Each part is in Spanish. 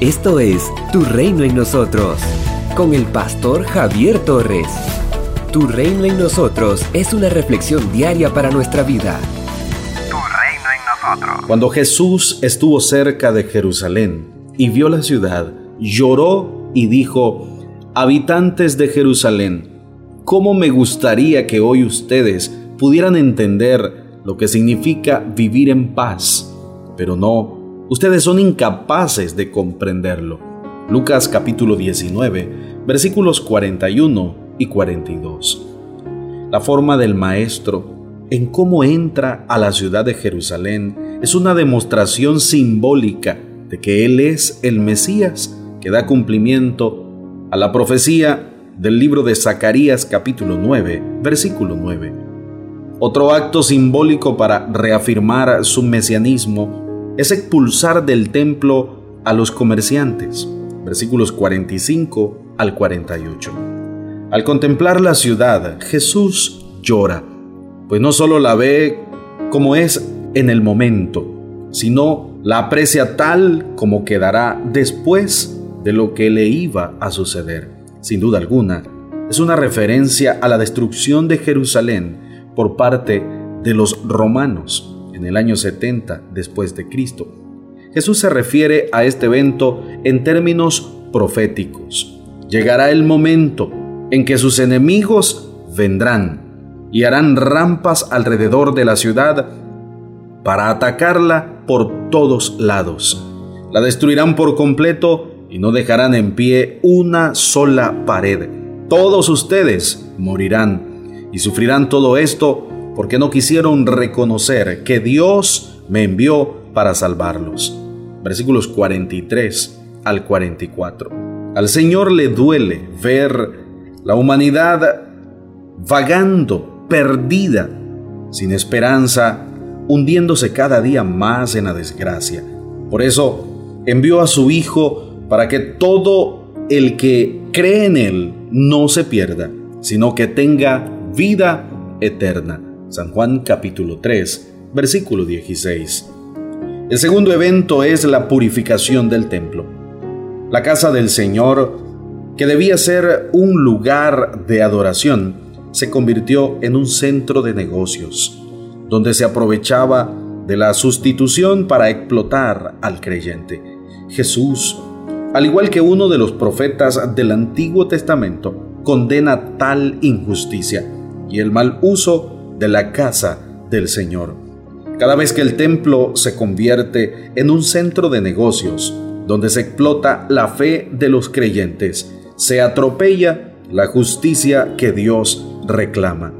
Esto es Tu Reino en Nosotros, con el pastor Javier Torres. Tu Reino en Nosotros es una reflexión diaria para nuestra vida. Tu reino en nosotros. Cuando Jesús estuvo cerca de Jerusalén y vio la ciudad, lloró y dijo, Habitantes de Jerusalén, ¿cómo me gustaría que hoy ustedes pudieran entender lo que significa vivir en paz? Pero no, Ustedes son incapaces de comprenderlo. Lucas capítulo 19, versículos 41 y 42. La forma del Maestro en cómo entra a la ciudad de Jerusalén es una demostración simbólica de que Él es el Mesías que da cumplimiento a la profecía del libro de Zacarías capítulo 9, versículo 9. Otro acto simbólico para reafirmar su mesianismo es expulsar del templo a los comerciantes. Versículos 45 al 48. Al contemplar la ciudad, Jesús llora, pues no solo la ve como es en el momento, sino la aprecia tal como quedará después de lo que le iba a suceder. Sin duda alguna, es una referencia a la destrucción de Jerusalén por parte de los romanos en el año 70 después de Cristo. Jesús se refiere a este evento en términos proféticos. Llegará el momento en que sus enemigos vendrán y harán rampas alrededor de la ciudad para atacarla por todos lados. La destruirán por completo y no dejarán en pie una sola pared. Todos ustedes morirán y sufrirán todo esto porque no quisieron reconocer que Dios me envió para salvarlos. Versículos 43 al 44. Al Señor le duele ver la humanidad vagando, perdida, sin esperanza, hundiéndose cada día más en la desgracia. Por eso envió a su Hijo para que todo el que cree en Él no se pierda, sino que tenga vida eterna. San Juan capítulo 3, versículo 16. El segundo evento es la purificación del templo. La casa del Señor, que debía ser un lugar de adoración, se convirtió en un centro de negocios, donde se aprovechaba de la sustitución para explotar al creyente. Jesús, al igual que uno de los profetas del Antiguo Testamento, condena tal injusticia y el mal uso de la casa del Señor. Cada vez que el templo se convierte en un centro de negocios, donde se explota la fe de los creyentes, se atropella la justicia que Dios reclama.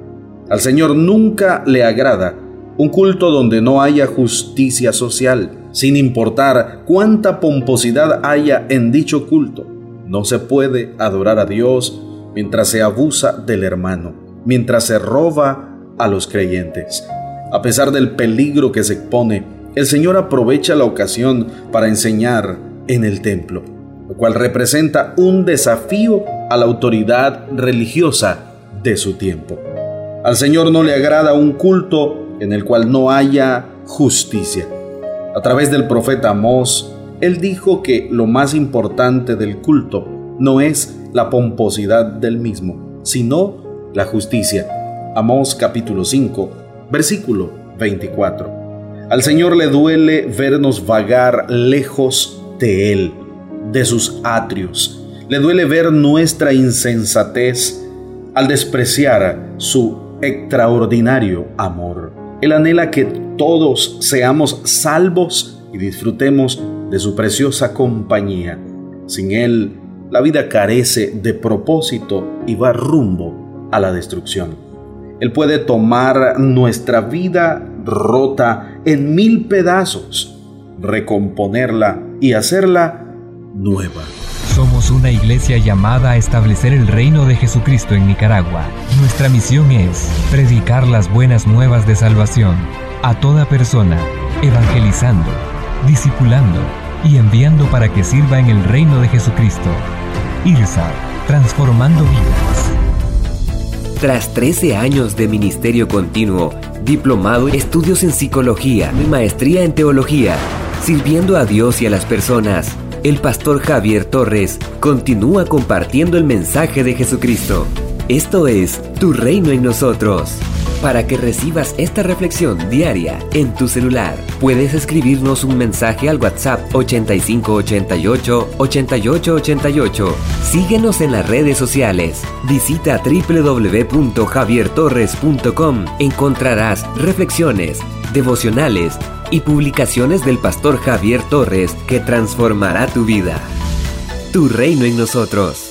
Al Señor nunca le agrada un culto donde no haya justicia social, sin importar cuánta pomposidad haya en dicho culto. No se puede adorar a Dios mientras se abusa del hermano, mientras se roba a los creyentes. A pesar del peligro que se expone, el Señor aprovecha la ocasión para enseñar en el templo, lo cual representa un desafío a la autoridad religiosa de su tiempo. Al Señor no le agrada un culto en el cual no haya justicia. A través del profeta Amós, él dijo que lo más importante del culto no es la pomposidad del mismo, sino la justicia. Amós capítulo 5, versículo 24. Al Señor le duele vernos vagar lejos de Él, de sus atrios. Le duele ver nuestra insensatez al despreciar su extraordinario amor. Él anhela que todos seamos salvos y disfrutemos de su preciosa compañía. Sin Él, la vida carece de propósito y va rumbo a la destrucción. Él puede tomar nuestra vida rota en mil pedazos, recomponerla y hacerla nueva. Somos una iglesia llamada a establecer el reino de Jesucristo en Nicaragua. Nuestra misión es predicar las buenas nuevas de salvación a toda persona, evangelizando, discipulando y enviando para que sirva en el reino de Jesucristo. IRSA, transformando vidas. Tras 13 años de ministerio continuo, diplomado en estudios en psicología y maestría en teología, sirviendo a Dios y a las personas, el pastor Javier Torres continúa compartiendo el mensaje de Jesucristo. Esto es Tu Reino en nosotros. Para que recibas esta reflexión diaria en tu celular, puedes escribirnos un mensaje al WhatsApp 8588 8888. Síguenos en las redes sociales. Visita www.javiertorres.com. Encontrarás reflexiones, devocionales y publicaciones del pastor Javier Torres que transformará tu vida. Tu reino en nosotros.